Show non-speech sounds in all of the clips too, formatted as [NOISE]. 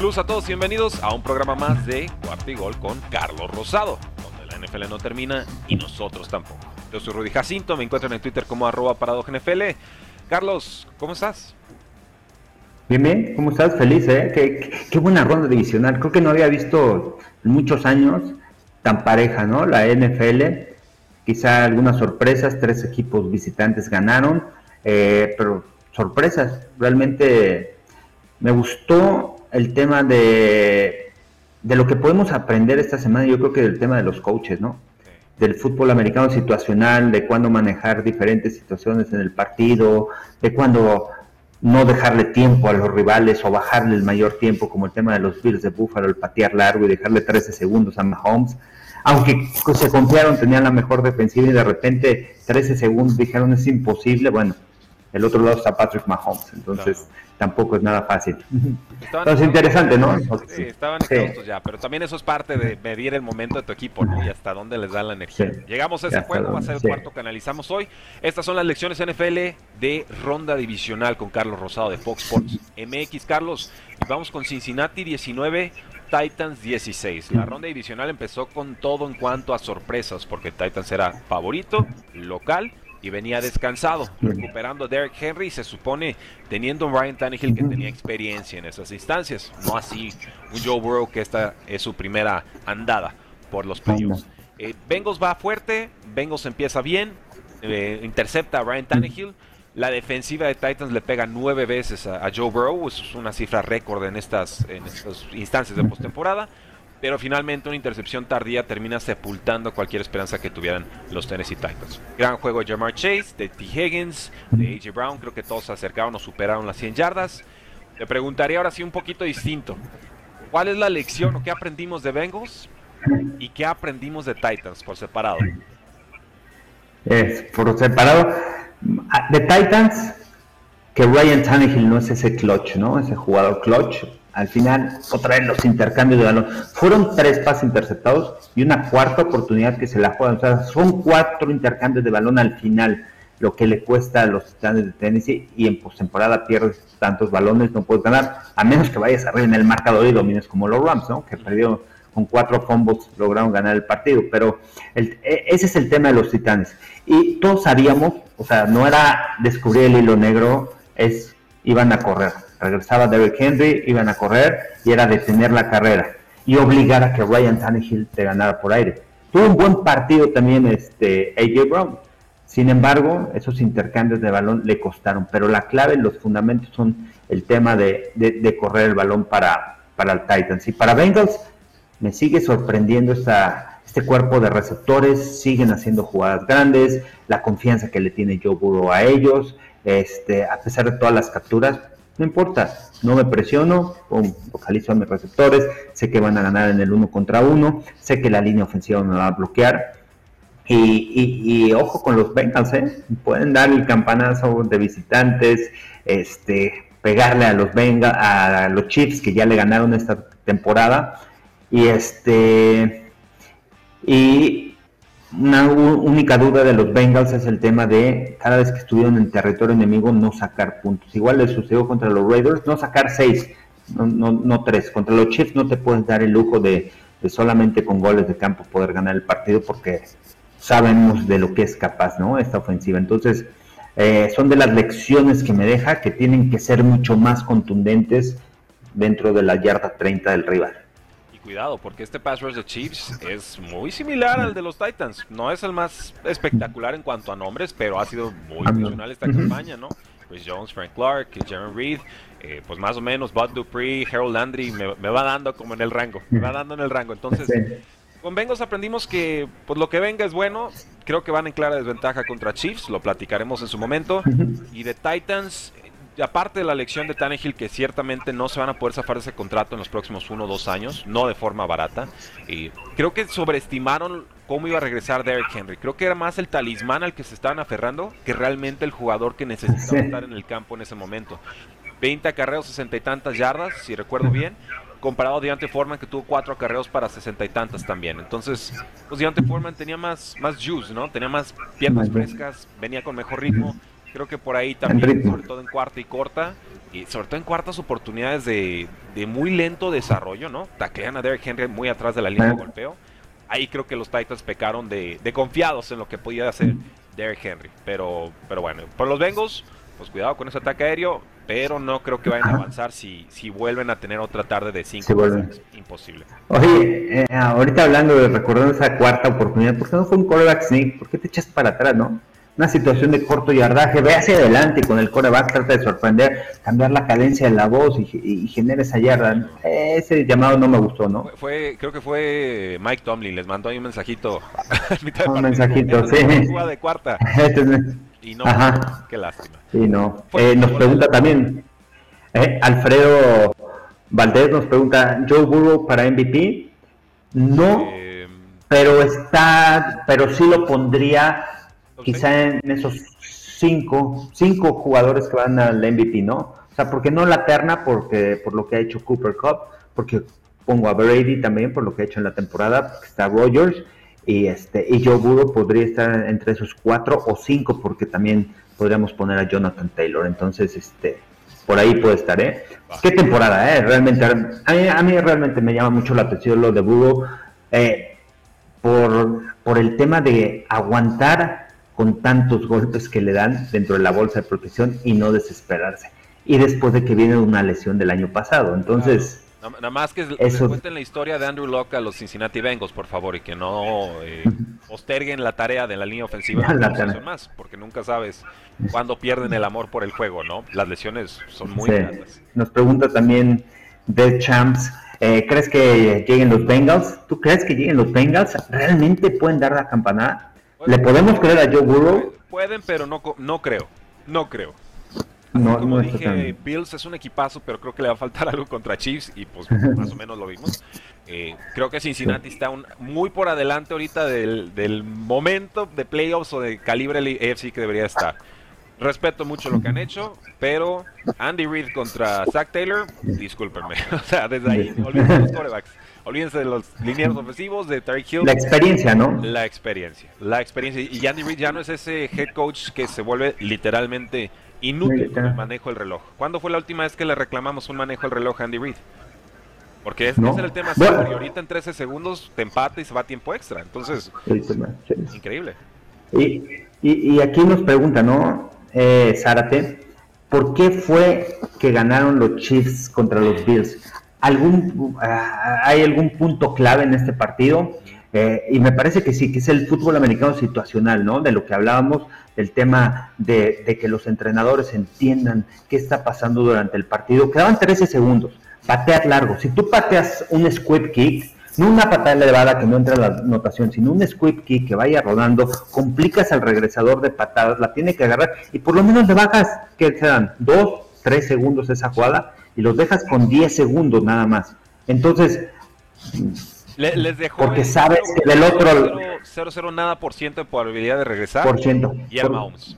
Saludos a todos, bienvenidos a un programa más de Cuarto y Gol con Carlos Rosado, donde la NFL no termina y nosotros tampoco. Yo soy Rudy Jacinto, me encuentran en Twitter como arroba NFL. Carlos, ¿cómo estás? Bien, bien, ¿cómo estás? Feliz, ¿eh? Qué, qué, buena ronda divisional. Creo que no había visto en muchos años tan pareja, ¿no? La NFL, quizá algunas sorpresas, tres equipos visitantes ganaron, eh, pero sorpresas, realmente me gustó el tema de, de lo que podemos aprender esta semana, yo creo que del tema de los coaches, ¿no? Del fútbol americano situacional, de cuándo manejar diferentes situaciones en el partido, de cuándo no dejarle tiempo a los rivales o bajarle el mayor tiempo, como el tema de los Bills de Buffalo, el patear largo y dejarle 13 segundos a Mahomes. Aunque se confiaron, tenían la mejor defensiva y de repente 13 segundos dijeron es imposible. Bueno, el otro lado está Patrick Mahomes. Entonces, tampoco es nada fácil. Entonces, interesante, ¿no? Sí, estaban exhaustos ya, pero también eso es parte de medir el momento de tu equipo, ¿no? Y hasta dónde les da la energía. Llegamos a ese juego, va a ser el cuarto que analizamos hoy. Estas son las lecciones NFL de ronda divisional con Carlos Rosado de Fox Sports MX. Carlos, vamos con Cincinnati 19, Titans 16. La ronda divisional empezó con todo en cuanto a sorpresas, porque Titans era favorito, local y venía descansado, recuperando a Derek Henry, se supone teniendo un Ryan Tannehill que tenía experiencia en esas instancias, no así un Joe Burrow que esta es su primera andada por los playoffs. Eh, Bengals va fuerte, Bengals empieza bien, eh, intercepta a Ryan Tannehill, la defensiva de Titans le pega nueve veces a, a Joe Burrow, es una cifra récord en estas, en estas instancias de postemporada pero finalmente una intercepción tardía termina sepultando cualquier esperanza que tuvieran los Tennessee Titans. Gran juego de Jamar Chase, de T. Higgins, de A.J. Brown, creo que todos se acercaron o superaron las 100 yardas. Le preguntaría ahora sí un poquito distinto. ¿Cuál es la lección o qué aprendimos de Bengals y qué aprendimos de Titans por separado? Es por separado. De Titans, que Ryan Tannehill no es ese clutch, ¿no? Ese jugador clutch al final, otra vez los intercambios de balón. Fueron tres pases interceptados y una cuarta oportunidad que se la juegan. O sea, son cuatro intercambios de balón al final, lo que le cuesta a los titanes de Tennessee. Y en postemporada pierdes tantos balones, no puedes ganar, a menos que vayas arriba en el marcador y domines como los Rams, ¿no? Que perdió con cuatro combos, lograron ganar el partido. Pero el, e, ese es el tema de los titanes. Y todos sabíamos, o sea, no era descubrir el hilo negro, es iban a correr regresaba Derrick Henry, iban a correr y era detener la carrera y obligar a que Ryan Tannehill te ganara por aire. Tuvo un buen partido también este AJ Brown. Sin embargo, esos intercambios de balón le costaron, pero la clave, los fundamentos son el tema de, correr el balón para, para el Titans. Y para Bengals, me sigue sorprendiendo esta, este cuerpo de receptores, siguen haciendo jugadas grandes, la confianza que le tiene Joe Burrow a ellos, este, a pesar de todas las capturas, no importa, no me presiono, pum, localizo a mis receptores, sé que van a ganar en el uno contra uno, sé que la línea ofensiva me va a bloquear. Y, ojo con los Bengals, ¿eh? pueden dar el campanazo de visitantes, este, pegarle a los Bengals, a los Chiefs que ya le ganaron esta temporada. Y este, y una única duda de los Bengals es el tema de cada vez que estuvieron en territorio enemigo no sacar puntos. Igual les sucedió contra los Raiders, no sacar seis, no, no, no tres. Contra los Chiefs no te puedes dar el lujo de, solamente con goles de campo poder ganar el partido porque sabemos de lo que es capaz, ¿no? Esta ofensiva. Entonces, eh, son de las lecciones que me deja que tienen que ser mucho más contundentes dentro de la yarda 30 del rival cuidado, porque este pass rush de Chiefs es muy similar al de los Titans. No es el más espectacular en cuanto a nombres, pero ha sido muy funcional esta campaña, ¿no? Chris Jones, Frank Clark, Jeremy Reed, eh, pues más o menos Bud Dupree, Harold Landry, me, va dando como en el rango, me va dando en el rango. Entonces, con Bengals aprendimos que pues lo que venga es bueno. Creo que van en clara desventaja contra Chiefs, lo platicaremos en su momento. Y de Titans, aparte de la lección de Tannehill, que ciertamente no se van a poder zafar ese contrato en los próximos uno o dos años, no de forma barata. Y creo que sobreestimaron cómo iba a regresar Derrick Henry. Creo que era más el talismán al que se estaban aferrando que realmente el jugador que necesitaba estar en el campo en ese momento. 20 acarreos, 60 y tantas yardas, si recuerdo bien, comparado a Deontay Foreman que tuvo 4 acarreos para 60 y tantas también. Entonces, pues Deontay Foreman tenía más, más juice, ¿no? Tenía más piernas frescas, venía con mejor ritmo. Creo que por ahí también, sobre todo en cuarta y corta, y sobre todo en cuartas oportunidades de, de muy lento desarrollo, ¿no? Taquean a Derrick Henry muy atrás de la línea de golpeo. Ahí creo que los Titans pecaron de, de confiados en lo que podía hacer Derrick Henry. Pero, pero bueno, por los Bengals, pues cuidado con ese ataque aéreo pero no creo que vayan a avanzar si, si vuelven a tener otra tarde de 5. imposible. Oye, eh, ahorita hablando de recordar esa cuarta oportunidad, ¿por qué no fue un coreback sneak? ¿Por qué te echas para atrás, no? Una situación de corto yardaje, ve hacia adelante con el coreback, trata de sorprender, cambiar la cadencia de la voz y, y, genera esa yarda. Ese llamado no me gustó, ¿no? Fue, creo que fue Mike Tomlin, les mandó ahí un mensajito. [LAUGHS] un mensajito, sí. de cuarta. [LAUGHS] Este y no, Ajá. qué lástima. Sí, no. Eh, nos pregunta también, eh, Alfredo Valdés nos pregunta, ¿Joe Burrow para MVP? No, eh, pero está, pero sí lo pondría quizá en esos cinco, cinco jugadores que van al MVP, ¿no? O sea, porque no la terna porque, por lo que ha hecho Cooper Cup, porque pongo a Brady también por lo que ha hecho en la temporada, está Rogers y este y Joe Burrow podría estar entre esos cuatro o cinco porque también podríamos poner a Jonathan Taylor. Entonces este por ahí puede estar eh qué temporada eh realmente a mí, realmente me llama mucho la atención lo de Burrow eh, por por el tema de aguantar con tantos golpes que le dan dentro de la bolsa de protección y no desesperarse y después de que viene una lesión del año pasado entonces Nada más que les cuenten la historia de Andrew Locke a los Cincinnati Bengals, por favor, y que no eh, posterguen la tarea de la línea ofensiva [LAUGHS] más, porque nunca sabes cuándo pierden el amor por el juego, ¿no? Las lesiones son muy grandes. Nos pregunta también The Champs, eh, ¿crees que lleguen los Bengals? ¿Tú crees que lleguen los Bengals? ¿Realmente pueden dar la campanada? ¿Le podemos creer a Joe Burrow? Pueden, pero no, no creo, no creo no, como dije, Bills es un equipazo, pero creo que le va a faltar [LAUGHS] algo contra Chiefs y pues [LAUGHS] más o menos lo vimos. Eh, creo que Cincinnati está muy por adelante ahorita del, momento de playoffs o de calibre AFC que debería estar. Respeto mucho lo que han hecho, pero Andy Reid contra Zach Taylor, discúlpenme. [LAUGHS] o sea, desde ahí, olvídense de los corebacks. Olvídense de los lineados ofensivos, de Terry Hill. La experiencia, ¿no? La experiencia. La experiencia. Y Andy Reid ya no es ese head coach que se vuelve literalmente inútil con el manejo del reloj. ¿Cuándo fue la última vez que le reclamamos un manejo del reloj a Andy Reid? Porque es, ese es el tema y ahorita en 13 segundos te empata y se va a tiempo extra. Entonces, increíble. Y, y, aquí nos pregunta, ¿no, eh, Zárate? ¿Por qué fue que ganaron los Chiefs contra los Bills? ¿Algún, ah, ¿Hay algún punto clave en este partido? Eh, y me parece que sí, que es el fútbol americano situacional, ¿no? De lo que hablábamos, del tema de, que los entrenadores entiendan qué está pasando durante el partido. Quedaban 13 segundos, patear largo. Si tú pateas un squib kick, no una patada elevada que no entra en la notación, sino un squib kick que vaya rodando, complicas al regresador de patadas, la tiene que agarrar y por lo menos le bajas, que sean dos, tres segundos esa jugada y los dejas con 10 segundos nada más. Entonces, les dejó porque sabes que del otro 0-0 nada por ciento de probabilidad de regresar. Por ciento. Y era Mahomes.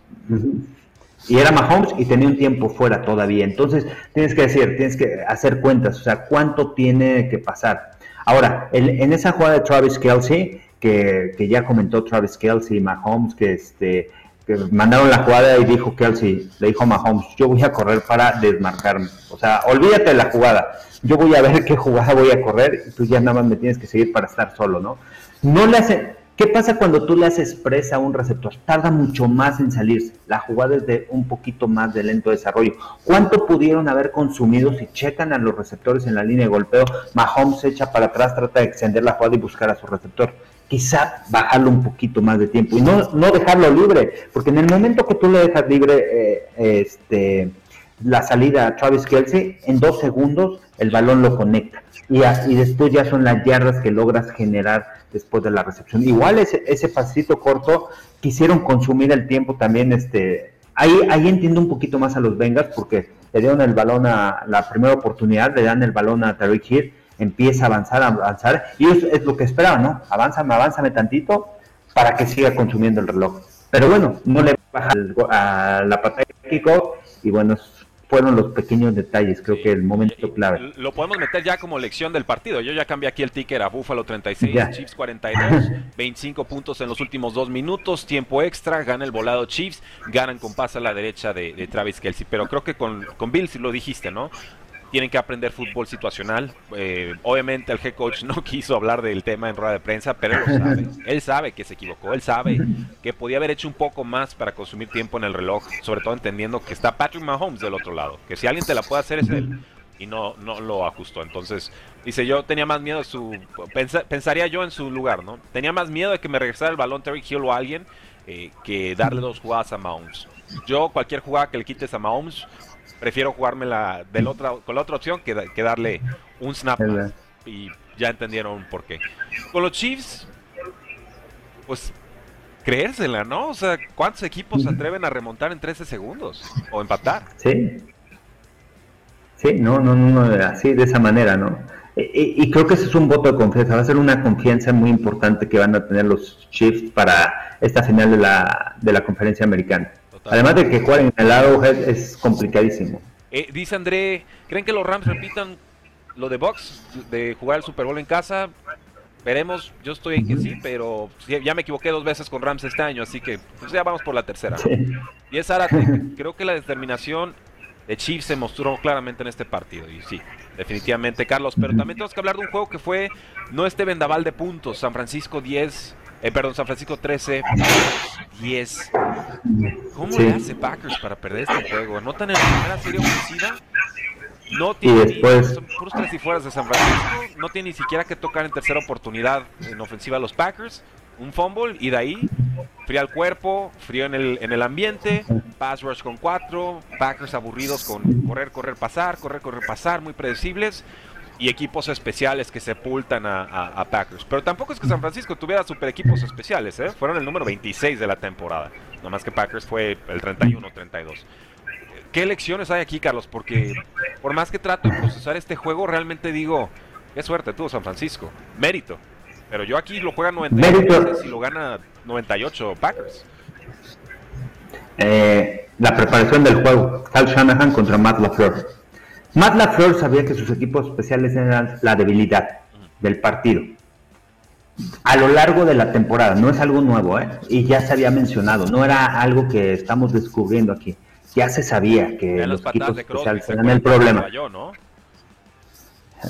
Y era Mahomes y tenía un tiempo fuera todavía. Entonces, tienes que decir, tienes que hacer cuentas, o sea, cuánto tiene que pasar. Ahora, en esa jugada de Travis Kelsey, que, que ya comentó Travis Kelsey y Mahomes, que este mandaron la jugada y dijo Kelsey, le dijo Mahomes, yo voy a correr para desmarcarme. O sea, olvídate de la jugada. Yo voy a ver qué jugada voy a correr y tú ya nada más me tienes que seguir para estar solo, ¿no? No le hace... ¿Qué pasa cuando tú le haces presa a un receptor? Tarda mucho más en salirse. La jugada es de un poquito más de lento desarrollo. ¿Cuánto pudieron haber consumido si checan a los receptores en la línea de golpeo? Mahomes echa para atrás, trata de extender la jugada y buscar a su receptor quizá bajarlo un poquito más de tiempo y no, no dejarlo libre, porque en el momento que tú le dejas libre eh, este, la salida a Travis Kelsey, en dos segundos el balón lo conecta y, y después ya son las yardas que logras generar después de la recepción. Igual ese, ese pasito corto quisieron consumir el tiempo también, este, ahí, ahí entiendo un poquito más a los Bengals porque le dieron el balón a la primera oportunidad, le dan el balón a Tariq Hill empieza a avanzar, a avanzar, y es, es lo que esperaban, ¿no? Avánzame, avánzame tantito para que siga consumiendo el reloj. Pero bueno, no le baja a la pantalla de kickoff y bueno, fueron los pequeños detalles, creo que el momento clave. Lo podemos meter ya como lección del partido. Yo ya cambié aquí el ticker a Buffalo 36, Chiefs 42, 25 [LAUGHS] puntos en los últimos dos minutos, tiempo extra, gana el volado Chiefs, ganan con paz a la derecha de, Travis Kelsey. Pero creo que con, con Bill, si lo dijiste, ¿no? Tienen que aprender fútbol situacional. Eh, obviamente el head coach no [LAUGHS] quiso hablar del tema en rueda de prensa, pero él lo sabe. Él sabe que se equivocó, él sabe que podía haber hecho un poco más para consumir tiempo en el reloj, sobre todo entendiendo que está Patrick Mahomes del otro lado, que si alguien te la puede hacer es él. Y no, no lo ajustó. Entonces, dice, yo tenía más miedo de su... pensaría yo en su lugar, ¿no? Tenía más miedo de que me regresara el balón Terry Hill o alguien eh, que darle dos jugadas a Mahomes. Yo, cualquier jugada que le quites a Mahomes, prefiero jugármela del otra, con la otra opción que, darle un snap Y ya entendieron por qué. Con los Chiefs, pues creérsela, ¿no? O sea, ¿cuántos equipos se atreven a remontar en 13 segundos? O empatar. Sí. Sí, no, no, no, así de esa manera, ¿no? Y, creo que ese es un voto de confianza, va a ser una confianza muy importante que van a tener los Chiefs para esta final de la, de la conferencia americana. Además de que jugar en el lado es complicadísimo. Eh, dice André, ¿creen que los Rams repitan lo de Box, de jugar el Super Bowl en casa? Veremos, yo estoy en que sí, pero ya me equivoqué dos veces con Rams este año, así que pues ya vamos por la tercera. Y es Arate, [LAUGHS] creo que la determinación de Chiefs se mostró claramente en este partido, y sí, definitivamente Carlos, pero también tenemos que hablar de un juego que fue no este vendaval de puntos, San Francisco 10, eh, perdón, San Francisco 13, 10. ¿Cómo le hace Packers para perder este juego? ¿Anotan en la primera serie ofensiva? No tiene después... ni, y fueras de San Francisco. No tiene ni siquiera que tocar en tercera oportunidad en ofensiva a los Packers. Un fumble y de ahí frío al cuerpo, frío en el, en el ambiente, pass rush con cuatro, Packers aburridos con correr, correr, pasar, correr, correr, pasar, muy predecibles y equipos especiales que sepultan a, Packers. Pero tampoco es que San Francisco tuviera super equipos especiales, ¿eh? Fueron el número 26 de la temporada. Nada más que Packers fue el 31-32. ¿Qué lecciones hay aquí, Carlos? Porque por más que trato de procesar este juego, realmente digo, qué suerte tuvo San Francisco. Mérito. Pero yo aquí lo juega 98 y lo gana 98 Packers. Eh, la preparación del juego. Cal Shanahan contra Matt LaFleur. Matt LaFleur sabía que sus equipos especiales eran la debilidad del partido. A lo largo de la temporada, no es algo nuevo, ¿eh? y ya se había mencionado, no era algo que estamos descubriendo aquí. Ya se sabía que los equipos especiales eran el problema.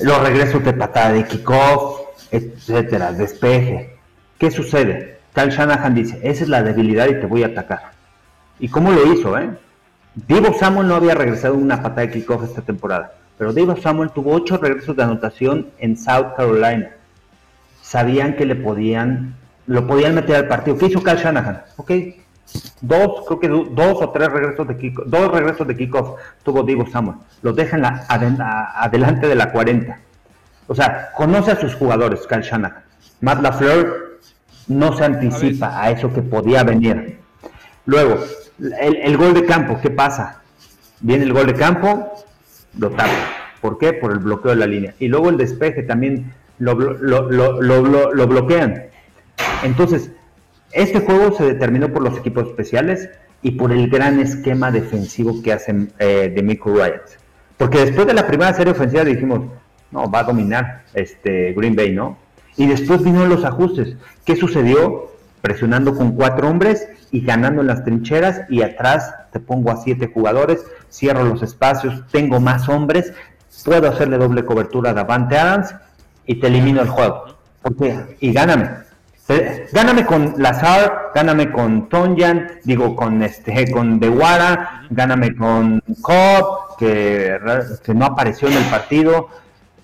Los regresos de patada de kickoff, etcétera, despeje. ¿Qué sucede? Cal Shanahan dice, esa es la debilidad y te voy a atacar. ¿Y cómo lo hizo? Eh? Divo Samuel no había regresado una patada de kickoff esta temporada, pero Divo Samuel tuvo ocho regresos de anotación en South Carolina. Sabían que le podían, lo podían meter al partido. ¿Qué hizo Cal Shanahan? Ok, dos, creo que dos o tres regresos de kickoff, dos regresos de kickoff tuvo Divo Samuel. Los dejan adelante de la 40. O sea, conoce a sus jugadores, Cal Shanahan. Matt LaFleur no se anticipa a eso que podía venir. Luego, el, gol de campo, ¿qué pasa? Viene el gol de campo, lo tapa. ¿Por qué? Por el bloqueo de la línea. Y luego el despeje también lo, lo, bloquean. Entonces, este juego se determinó por los equipos especiales y por el gran esquema defensivo que hacen eh, de Michael Ryan. Porque después de la primera serie ofensiva dijimos, no, va a dominar este Green Bay, ¿no? Y después vinieron los ajustes. ¿Qué sucedió? Presionando con cuatro hombres y ganando en las trincheras y atrás te pongo a siete jugadores, cierro los espacios, tengo más hombres, puedo hacerle doble cobertura a Davante Adams y te elimino el juego. porque Y gáname. Eh, gáname con Lazar, gáname con Tonjan, digo con este con Dewara, gáname con Cobb, que, no apareció en el partido,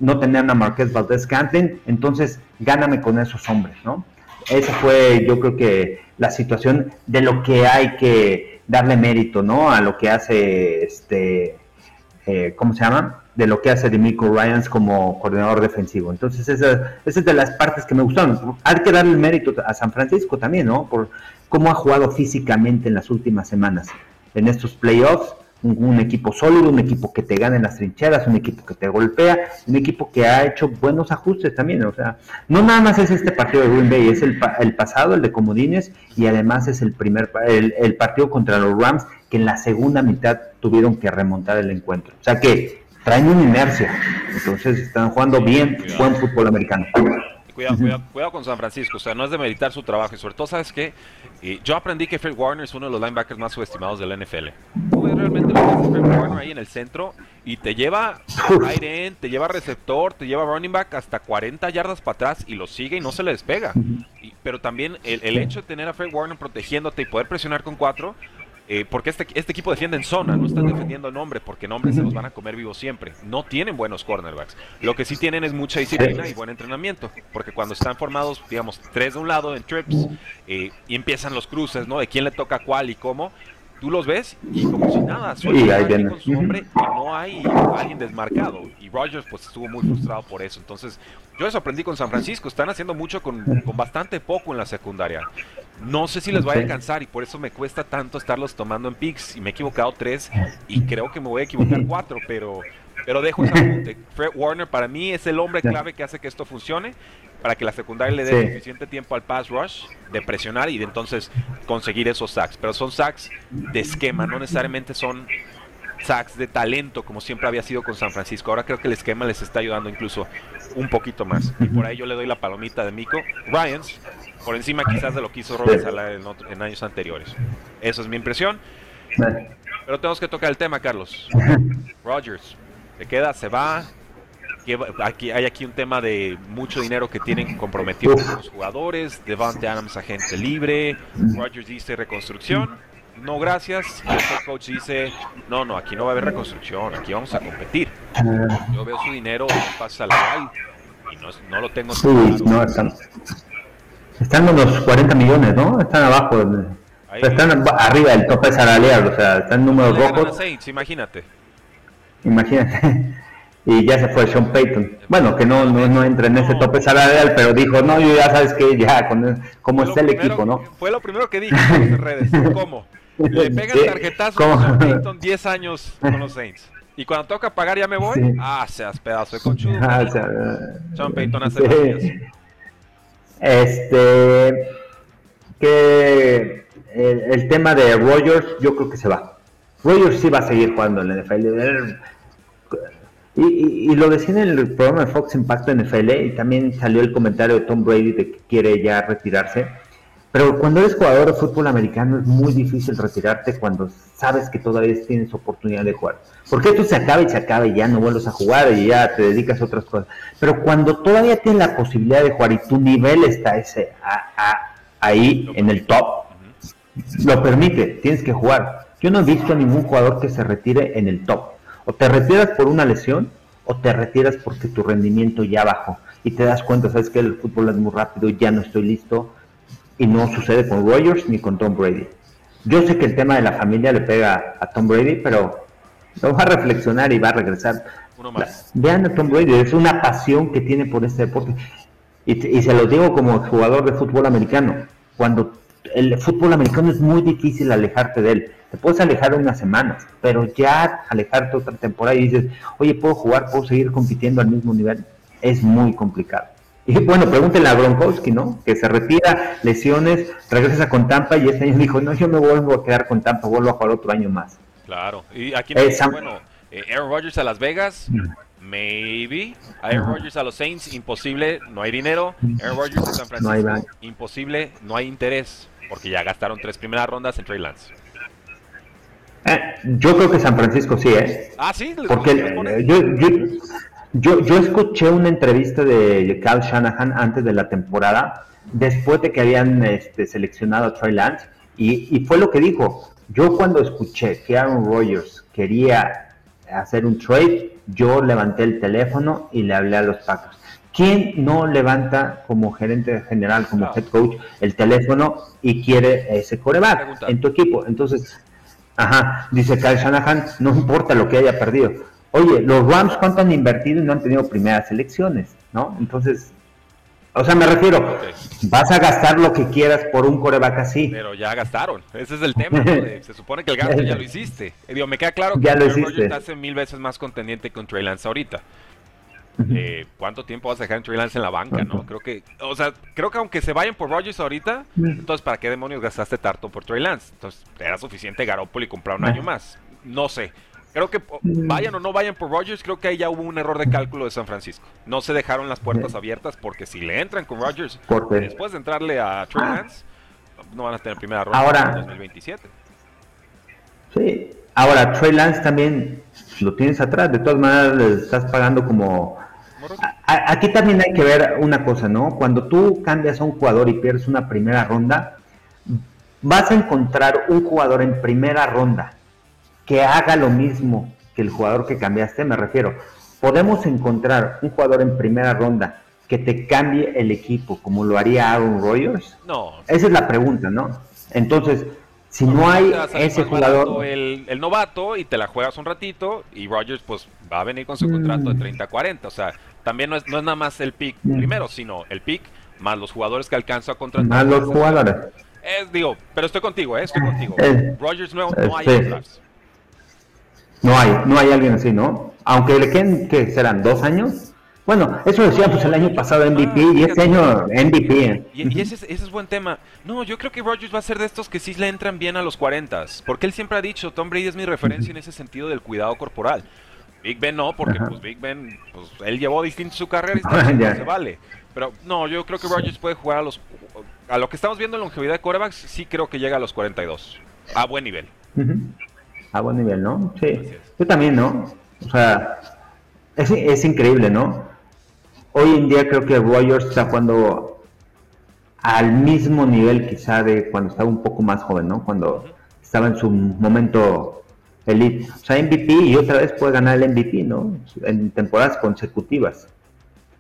no tenían a Marqués Valdés Cantlin, entonces gáname con esos hombres, ¿no? Esa fue yo creo que la situación de lo que hay que darle mérito, ¿no? A lo que hace este, eh, ¿cómo se llama? De lo que hace Demico Ryans como coordinador defensivo. Entonces, esa, esa, es de las partes que me gustaron. Hay que darle mérito a San Francisco también, ¿no? Por cómo ha jugado físicamente en las últimas semanas. En estos playoffs, un, equipo sólido, un equipo que te gana en las trincheras, un equipo que te golpea, un equipo que ha hecho buenos ajustes también. O sea, no nada más es este partido de Green Bay, es el, el pasado, el de Comodines, y además es el primer el, el, partido contra los Rams, que en la segunda mitad tuvieron que remontar el encuentro. O sea que traen una inercia. Entonces están jugando bien, buen fútbol americano. Cuidado, cuidado, con San Francisco, o sea, no es de meditar su trabajo y sobre todo, ¿sabes qué? yo aprendí que Fred Warner es uno de los linebackers más subestimados de la NFL. realmente lo que Fred Warner ahí en el centro y te lleva right end, te lleva receptor, te lleva running back hasta 40 yardas para atrás y lo sigue y no se le despega. pero también el, el, hecho de tener a Fred Warner protegiéndote y poder presionar con cuatro eh, porque este, este, equipo defiende en zona, no están defendiendo nombre, porque nombres se los van a comer vivos siempre. No tienen buenos cornerbacks. Lo que sí tienen es mucha disciplina y buen entrenamiento, porque cuando están formados, digamos, tres de un lado en trips eh, y empiezan los cruces, ¿no? De quién le toca cuál y cómo, tú los ves y como si nada, sueltan con su hombre y no hay alguien desmarcado. Y Rogers pues estuvo muy frustrado por eso. Entonces, yo eso aprendí con San Francisco, están haciendo mucho con, con bastante poco en la secundaria. No sé si les va a alcanzar y por eso me cuesta tanto estarlos tomando en picks. Y me he equivocado tres y creo que me voy a equivocar cuatro, pero, pero dejo esa. Fred Warner para mí es el hombre clave que hace que esto funcione para que la secundaria le dé suficiente tiempo al pass rush de presionar y de entonces conseguir esos sacks. Pero son sacks de esquema, no necesariamente son sacks de talento como siempre había sido con San Francisco. Ahora creo que el esquema les está ayudando incluso un poquito más. Y por ahí yo le doy la palomita de Mico. Ryans, por encima quizás de lo que hizo Robert Sala en, años anteriores. Esa es mi impresión. Pero tenemos que tocar el tema, Carlos. [LAUGHS] Rogers, se queda, se va. Aquí, hay aquí un tema de mucho dinero que tienen comprometido los jugadores. Devante Adams, agente libre. Rogers dice reconstrucción. No, gracias. Y el coach dice: No, no, aquí no va a haber reconstrucción. Aquí vamos a competir. Yo veo su dinero pasa la y no, no lo tengo. Sí, no, están, están unos 40 millones, ¿no? Están abajo. están arriba del tope salarial, o sea, están números rojos. imagínate. Imagínate. Y ya se fue Sean Payton. Bueno, que no, no, no entra en ese tope salarial, pero dijo, no, yo ya sabes que ya, con, como está el equipo, ¿no? Fue lo primero que dije en redes. ¿Cómo? Le [LAUGHS] pegan tarjetazo a Sean Payton 10 años con los Saints. Y cuando toca pagar ya me voy. Ah, seas pedazo de conchudo. Ah, Sean Payton hace sí. Este, que el, tema de Rogers, yo creo que se va. Rogers sí va a seguir jugando en la NFL. Y, lo decía en el programa de Fox Impacto NFL y también salió el comentario de Tom Brady de que quiere ya retirarse. Pero cuando eres jugador de fútbol americano es muy difícil retirarte cuando sabes que todavía tienes oportunidad de jugar. Porque esto se acaba y se acaba y ya no vuelves a jugar y ya te dedicas a otras cosas. Pero cuando todavía tienes la posibilidad de jugar y tu nivel está ese ahí en el top, lo permite, tienes que jugar. Yo no he visto a ningún jugador que se retire en el top. O te retiras por una lesión o te retiras porque tu rendimiento ya bajó y te das cuenta, sabes que el fútbol es muy rápido, ya no estoy listo y no sucede con Rogers ni con Tom Brady. Yo sé que el tema de la familia le pega a Tom Brady, pero lo va a reflexionar y va a regresar. Vean a Tom Brady, es una pasión que tiene por este deporte. Y, se lo digo como jugador de fútbol americano. Cuando el fútbol americano es muy difícil alejarte de él. Te puedes alejar unas semanas, pero ya alejarte otra temporada y dices, oye, ¿puedo jugar? ¿Puedo seguir compitiendo al mismo nivel? Es muy complicado. Y bueno, pregúntenle a Gronkowski, ¿no? Que se retira, lesiones, regresa con Tampa y este año dijo, no, yo me vuelvo a quedar con Tampa, vuelvo a jugar otro año más. Claro, y aquí me dice, bueno, eh, Aaron Rodgers a Las Vegas, mm. Maybe. Aaron Rodgers a los Saints, imposible, no hay dinero. Aaron Rodgers a San Francisco, imposible, no hay interés, porque ya gastaron tres primeras rondas en Trey Lance. Eh, yo creo que San Francisco sí, ¿eh? Ah, sí, porque eh, yo, yo, yo, yo escuché una entrevista de Cal Shanahan antes de la temporada, después de que habían este, seleccionado a Trey Lance, y, y, fue lo que dijo. Yo cuando escuché que Aaron Rodgers quería hacer un trade, yo levanté el teléfono y le hablé a los Packers. ¿Quién no levanta como gerente general, como head coach, el teléfono y quiere ese coreback en tu equipo? Entonces, ajá, dice Kyle Shanahan, no importa lo que haya perdido. Oye, los Rams cuánto han invertido y no han tenido primeras elecciones, ¿no? Entonces, o sea, me refiero, vas a gastar lo que quieras por un coreback así. Pero ya gastaron, ese es el tema. Se supone que el gasto ya lo hiciste. Digo, me queda claro que ya lo hace mil veces más contendiente con Trey Lance ahorita. Eh, ¿Cuánto tiempo vas a dejar en Trey Lance en la banca, no? Creo que, o sea, creo que aunque se vayan por Rodgers ahorita, entonces ¿para qué demonios gastaste tarto por Trey Lance? Entonces era suficiente Garoppolo y comprar un año más. No sé. Creo que vayan o no vayan por Rodgers, creo que ahí ya hubo un error de cálculo de San Francisco. No se dejaron las puertas abiertas porque si le entran con Rodgers, después de entrarle a Trey ah. Lance, no van a tener primera ronda ahora, en 2027. Sí, ahora Trey Lance también lo tienes atrás, de todas maneras le estás pagando como... aquí también hay que ver una cosa, ¿no? Cuando tú cambias a un jugador y pierdes una primera ronda, vas a encontrar un jugador en primera ronda que haga lo mismo que el jugador que cambiaste, me refiero. Podemos encontrar un jugador en primera ronda que te cambie el equipo como lo haría Aaron Rodgers. No. Esa es la pregunta, ¿no? Entonces, si no, hay ese jugador... El, el, novato y te la juegas un ratito y Rodgers pues va a venir con su contrato de 30-40. Mm. O sea, también no es, no es nada más el pick mm. primero, sino el pick más los jugadores que alcanza a contratar. Más los jugadores. Es, digo, pero estoy contigo, ¿eh? estoy contigo. Eh, Rodgers no, no hay no hay, no hay alguien así, ¿no? Aunque le queden, que serán? ¿Dos años? Bueno, eso decíamos el año pasado MVP y este año MVP. Y, ese, es, buen tema. No, yo creo que Rogers va a ser de estos que sí le entran bien a los 40. Porque él siempre ha dicho, Tom Brady es mi referencia en ese sentido del cuidado corporal. Big Ben no, porque pues Big Ben, pues él llevó distinto su carrera y [LAUGHS] no se vale. Pero no, yo creo que Rogers puede jugar a los... A lo que estamos viendo en longevidad de corebacks, sí creo que llega a los 42. A buen nivel a buen nivel, ¿no? Sí, yo también, ¿no? O sea, es, es increíble, ¿no? Hoy en día creo que Rogers está jugando al mismo nivel quizá de cuando estaba un poco más joven, ¿no? Cuando estaba en su momento elite. O sea, MVP y otra vez puede ganar el MVP, ¿no? En temporadas consecutivas.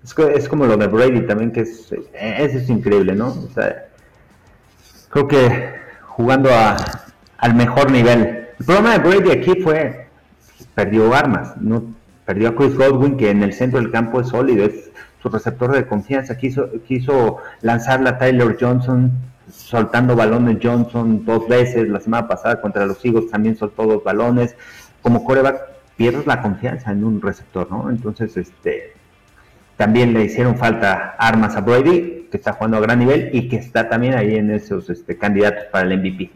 Es, es como lo de Brady también, que es, eso es increíble, ¿no? O sea, creo que jugando a, al mejor nivel el problema de Brady aquí fue, perdió armas, no perdió a Chris Godwin, que en el centro del campo es sólido, es su receptor de confianza. Quiso, quiso lanzarla a Tyler Johnson, soltando balones Johnson dos veces. La semana pasada contra los Eagles también soltó dos balones. Como coreback, pierdes la confianza en un receptor, ¿no? Entonces, este también le hicieron falta armas a Brady, que está jugando a gran nivel y que está también ahí en esos este, candidatos para el MVP.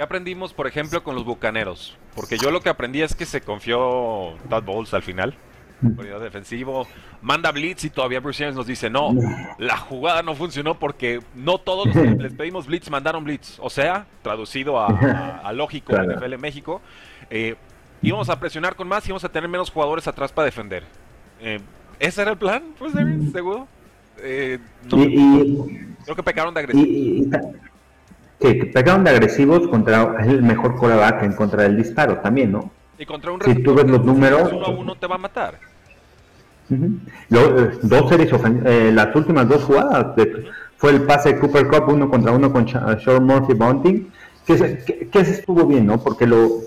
¿Qué aprendimos, por ejemplo, con los bucaneros? Porque yo lo que aprendí es que se confió Todd Bowles al final. Unidad defensivo, manda blitz y todavía Bruce Arians nos dice, no, la jugada no funcionó porque no todos los que [LAUGHS] les pedimos blitz mandaron blitz. O sea, traducido a, [LAUGHS] lógico en NFL México, eh, íbamos a presionar con más y íbamos a tener menos jugadores atrás para defender. Eh, ¿Ese era el plan, pues, ¿Seguro? Eh, creo que pecaron de agresivo que pegaron de agresivos contra el mejor coreback en contra del disparo también, ¿no? Y contra un si tú ves los números, uno a uno te va a matar. Eh, dos series eh, las últimas dos jugadas fue el pase de Cooper Cup uno contra uno con Sean Murphy Bunting, que, que, que, se estuvo bien, ¿no? Porque lo,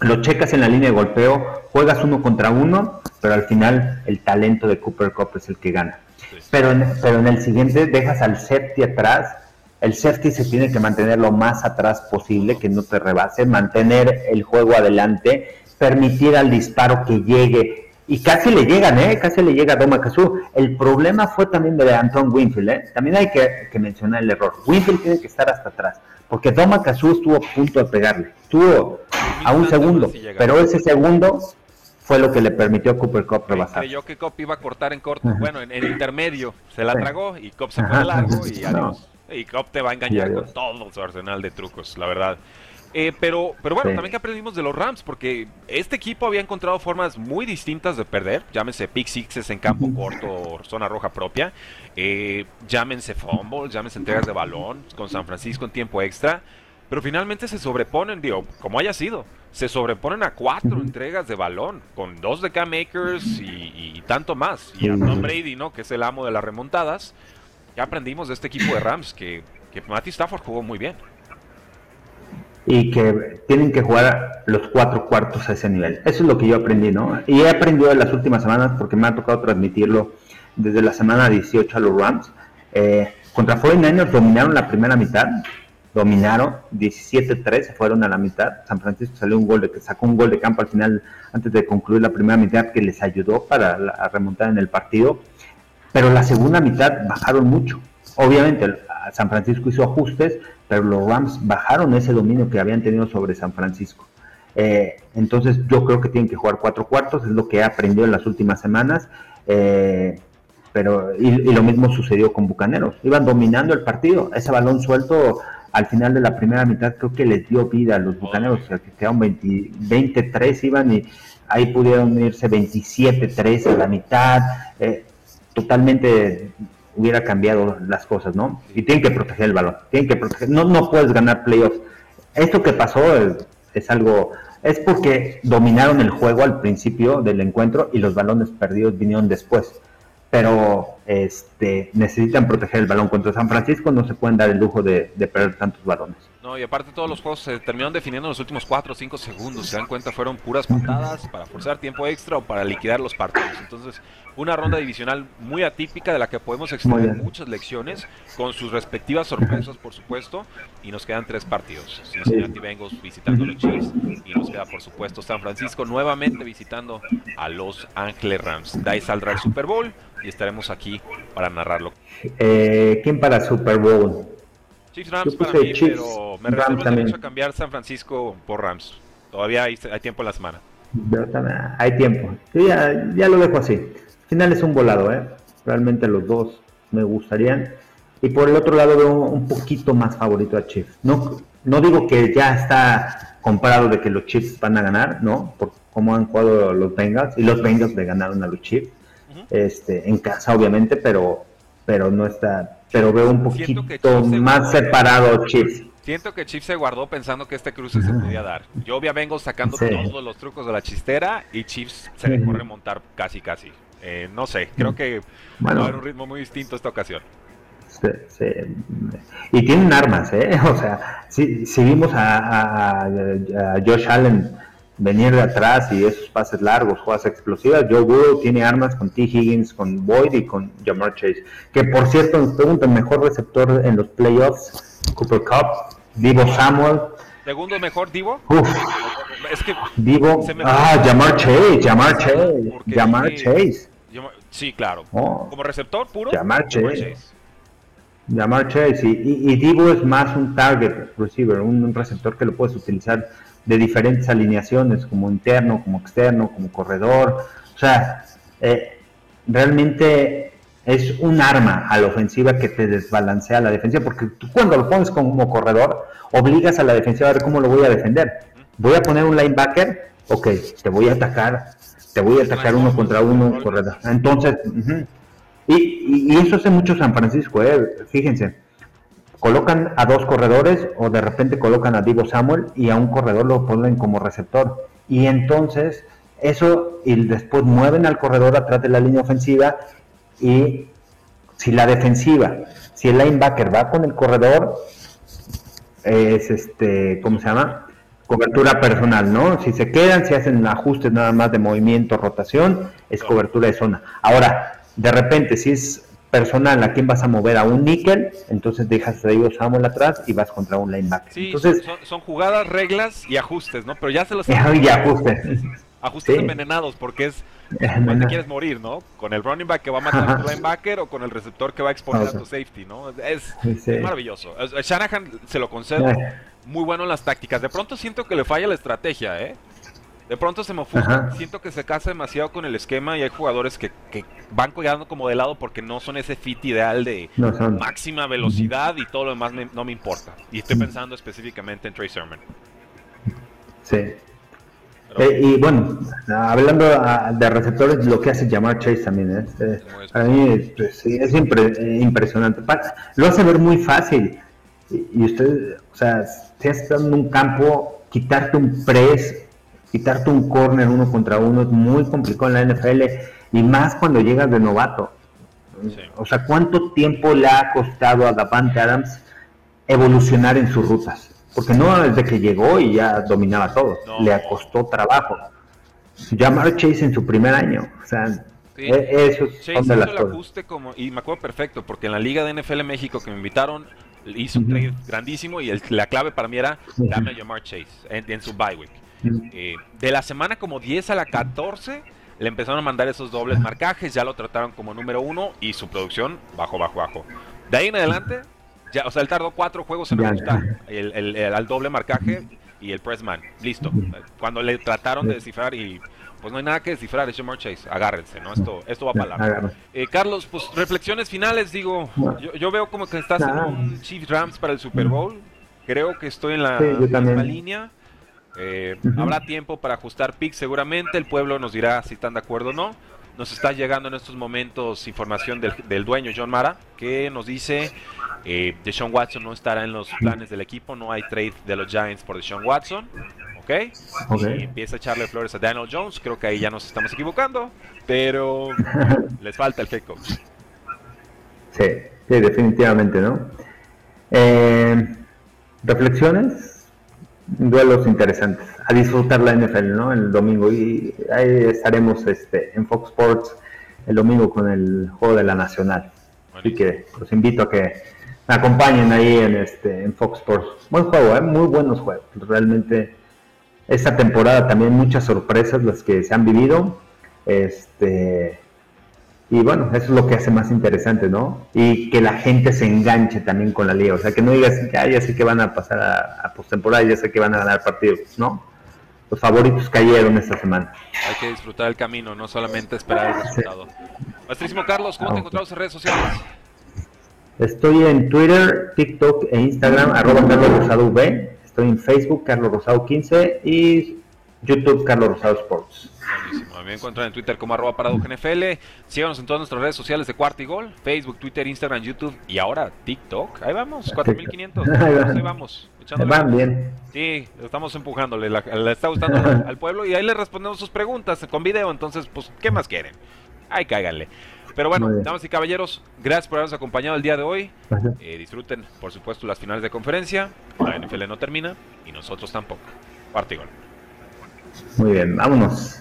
lo checas en la línea de golpeo, juegas uno contra uno, pero al final el talento de Cooper Cup es el que gana. Pero, en, pero en el siguiente dejas al safety atrás el safety se tiene que mantener lo más atrás posible, que no te rebase, mantener el juego adelante, permitir al disparo que llegue. Y casi le llegan, ¿eh? Casi le llega a Doma Kazoo. El problema fue también de Anton Winfield, ¿eh? También hay que, mencionar el error. Winfield tiene que estar hasta atrás, porque Doma Kazoo estuvo a punto de pegarle. Estuvo a un segundo, pero ese segundo fue lo que le permitió a Cooper Cup rebasar. Creyó que Cup iba a cortar en corto, bueno, en, el intermedio, se la tragó y Cup se fue largo y adiós. Y Cop te va a engañar con todo su arsenal de trucos, la verdad. Eh, pero, pero bueno, también que aprendimos de los Rams, porque este equipo había encontrado formas muy distintas de perder, llámense pick sixes en campo corto o zona roja propia, eh, llámense fumbles, llámense entregas de balón con San Francisco en tiempo extra, pero finalmente se sobreponen, digo, como haya sido. se sobreponen a cuatro entregas de balón, con dos de Cam Makers y, tanto más. Y a Tom Brady, ¿no? Que es el amo de las remontadas. Ya aprendimos de este equipo de Rams que, que Stafford jugó muy bien. Y que tienen que jugar los cuatro cuartos a ese nivel. Eso es lo que yo aprendí, ¿no? Y he aprendido en las últimas semanas porque me ha tocado transmitirlo desde la semana 18 a los Rams. Eh, contra 49ers dominaron la primera mitad, dominaron, 17-3 se fueron a la mitad. San Francisco salió un gol de, sacó un gol de campo al final antes de concluir la primera mitad que les ayudó para remontar en el partido. Pero la segunda mitad bajaron mucho. Obviamente San Francisco hizo ajustes, pero los Rams bajaron ese dominio que habían tenido sobre San Francisco. Eh, entonces yo creo que tienen que jugar cuatro cuartos, es lo que he aprendido en las últimas semanas. Eh, pero y, lo mismo sucedió con Bucaneros. Iban dominando el partido. Ese balón suelto al final de la primera mitad creo que les dio vida a los Bucaneros. O sea, que quedaron 23 iban y ahí pudieron irse 27-3 a la mitad. Eh, totalmente hubiera cambiado las cosas, ¿no? Y tienen que proteger el balón. Tienen que proteger. No, no puedes ganar playoffs. Esto que pasó es algo es porque dominaron el juego al principio del encuentro y los balones perdidos vinieron después pero este, necesitan proteger el balón contra San Francisco, no se pueden dar el lujo de, perder tantos balones. No, y aparte todos los juegos se terminaron definiendo en los últimos 4 o 5 segundos, se dan cuenta, fueron puras patadas para forzar tiempo extra o para liquidar los partidos. Entonces, una ronda divisional muy atípica de la que podemos extraer muchas lecciones, con sus respectivas sorpresas, por supuesto, y nos quedan tres partidos. Cincinnati Bengals visitando los Chiefs, y nos queda, por supuesto, San Francisco nuevamente visitando a Los Ángeles Rams. De ahí saldrá el Super Bowl, y estaremos aquí para narrarlo. Eh, ¿Quién para Super Bowl? Chiefs Rams para mí, pero me reservo el derecho a cambiar San Francisco por Rams. Todavía hay, tiempo en la semana. Hay tiempo. ya, ya lo dejo así. Al final es un volado, ¿eh? Realmente los dos me gustarían. Y por el otro lado veo un poquito más favorito a Chiefs. No, no digo que ya está comparado de que los Chiefs van a ganar, ¿no? Por cómo han jugado los Bengals. Y los Bengals le ganaron a los Chiefs este, en casa obviamente, pero, pero no está, pero veo un poquito más separado Chiefs. Siento que Chiefs se guardó pensando que este cruce se podía dar. Yo ya vengo sacando todos los trucos de la chistera y Chiefs se dejó remontar casi casi. Eh, no sé, creo que va a haber un ritmo muy distinto esta ocasión. Y tienen armas, ¿eh? [LAUGHS] O sea, si, si vimos a, a Josh Allen venir de atrás y esos pases largos, jugadas explosivas. Joe Burrow tiene armas con T. Higgins, con Boyd y con Jamar Chase. Que por cierto, nos preguntan, mejor receptor en los playoffs, Cooper Cup, Divo Samuel. ¿Segundo mejor Divo? Es que Divo, ah, Jamar Chase, Jamar Chase, Jamar Chase. Sí, claro. Oh. Como receptor puro, Jamar Chase. Jamar Chase. Y, y, Divo es más un target receiver, un receptor que lo puedes utilizar de diferentes alineaciones, como interno, como externo, como corredor. O sea, eh, realmente es un arma a la ofensiva que te desbalancea la defensiva, porque tú cuando lo pones como corredor, obligas a la defensiva a ver cómo lo voy a defender. Voy a poner un linebacker, ok, te voy a atacar, te voy a atacar uno contra uno, corredor. Entonces, y, y, eso hace mucho San Francisco, eh, fíjense colocan a dos corredores o de repente colocan a Divo Samuel y a un corredor lo ponen como receptor. Y entonces eso y después mueven al corredor atrás de la línea ofensiva y si la defensiva, si el linebacker va con el corredor, es este, ¿cómo se llama? Cobertura personal, ¿no? Si se quedan, si hacen ajustes nada más de movimiento, rotación, es cobertura de zona. Ahora, de repente, si es personal a quién vas a mover a un níquel, entonces dejas a ellos Samuel atrás y vas contra un linebacker. Sí, entonces, son, jugadas, reglas y ajustes, ¿no? Pero ya se los... [LAUGHS] y ajustes. [LAUGHS] Ajustes envenenados, porque es cuando quieres morir, ¿no? Con el running back que va a matar a tu linebacker o con el receptor que va a exponer a tu safety, ¿no? Es, maravilloso. Shanahan se lo concedo muy bueno en las tácticas. De pronto siento que le falla la estrategia, ¿eh? De pronto se me ofusca, siento que se casa demasiado con el esquema y hay jugadores que, van quedando como de lado porque no son ese fit ideal de máxima velocidad y todo lo demás no me importa. Y estoy pensando específicamente en Trey Sermon. Sí. Eh, y bueno, hablando de receptores, lo que hace llamar Chase también ¿eh? eh para mí es, pues, impresionante. Lo hace ver muy fácil. Y, usted, o sea, si está en un campo quitarte un press, quitarte un corner uno contra uno es muy complicado en la NFL y más cuando llegas de novato. O sea, ¿cuánto tiempo le ha costado a Davante Adams evolucionar en sus rutas? Porque no desde que llegó y ya dominaba todo, le costó trabajo. Llamar Chase en su primer año, o sea, e, eso es Chase el ajuste como, y me acuerdo perfecto, porque en la liga de NFL México que me invitaron, hizo un trade grandísimo y la clave para mí era dame a Jamar Chase en, su bye week. Eh, de la semana como 10 a la 14 le empezaron a mandar esos dobles marcajes, ya lo trataron como número uno y su producción bajó, bajo, bajo. De ahí en adelante, ya, o sea, él tardó cuatro juegos en ajustar el, el, al doble marcaje y el pressman. Listo. Cuando le trataron de descifrar y pues no hay nada que descifrar, es Jamar Chase. Agárrense, ¿no? Esto, esto va para largo. Eh, Carlos, pues reflexiones finales, digo, yo, veo como que estás en un Chiefs Rams para el Super Bowl. Creo que estoy en la misma línea. Eh, habrá tiempo para ajustar picks seguramente. El pueblo nos dirá si están de acuerdo o no. Nos está llegando en estos momentos información del, dueño John Mara que nos dice eh, Deshaun Watson no estará en los planes del equipo. No hay trade de los Giants por Deshaun Watson. ¿Ok? Y empieza a echarle flores a Daniel Jones. Creo que ahí ya nos estamos equivocando. Pero [LAUGHS] les falta el head coach. Sí, sí, definitivamente, ¿no? Eh, ¿Reflexiones? Duelos interesantes. A disfrutar la NFL, ¿no? El domingo. Y ahí estaremos este, en Fox Sports el domingo con el juego de la Nacional. Así que los invito a que me acompañen ahí en, este, en Fox Sports. Buen juego, ¿eh? Muy buenos juegos. Realmente esta temporada también muchas sorpresas las que se han vivido. Este, y bueno, eso es lo que hace más interesante, ¿no? Y que la gente se enganche también con la liga. O sea, que no digas, ah, ya sé que van a pasar a, a postemporada, ya sé que van a ganar partidos, ¿no? Los favoritos cayeron esta semana. Hay que disfrutar el camino, no solamente esperar el resultado. Maestrísimo Carlos, ¿cómo te encontramos en redes sociales? Estoy en Twitter, TikTok e Instagram, arroba Carlos Rosado V. Estoy en Facebook, Carlos Rosado 15 y YouTube, Carlos Rosado Sports. Buenísimo. Me encuentran en Twitter como arroba NFL. Síganos en todas nuestras redes sociales de Cuarta y Gol. Facebook, Twitter, Instagram, YouTube y ahora TikTok. Ahí vamos, 4500. [LAUGHS] Ahí vamos. Van bien. Sí, estamos empujándole. le está gustando al [LAUGHS] pueblo y ahí le respondemos sus preguntas con video. Entonces, pues, ¿qué más quieren? Ahí cáiganle. Pero bueno, damas y caballeros, gracias por habernos acompañado el día de hoy. Eh, disfruten, por supuesto, las finales de conferencia. La NFL no termina y nosotros tampoco. Cuarta y Gol. Muy bien, vámonos.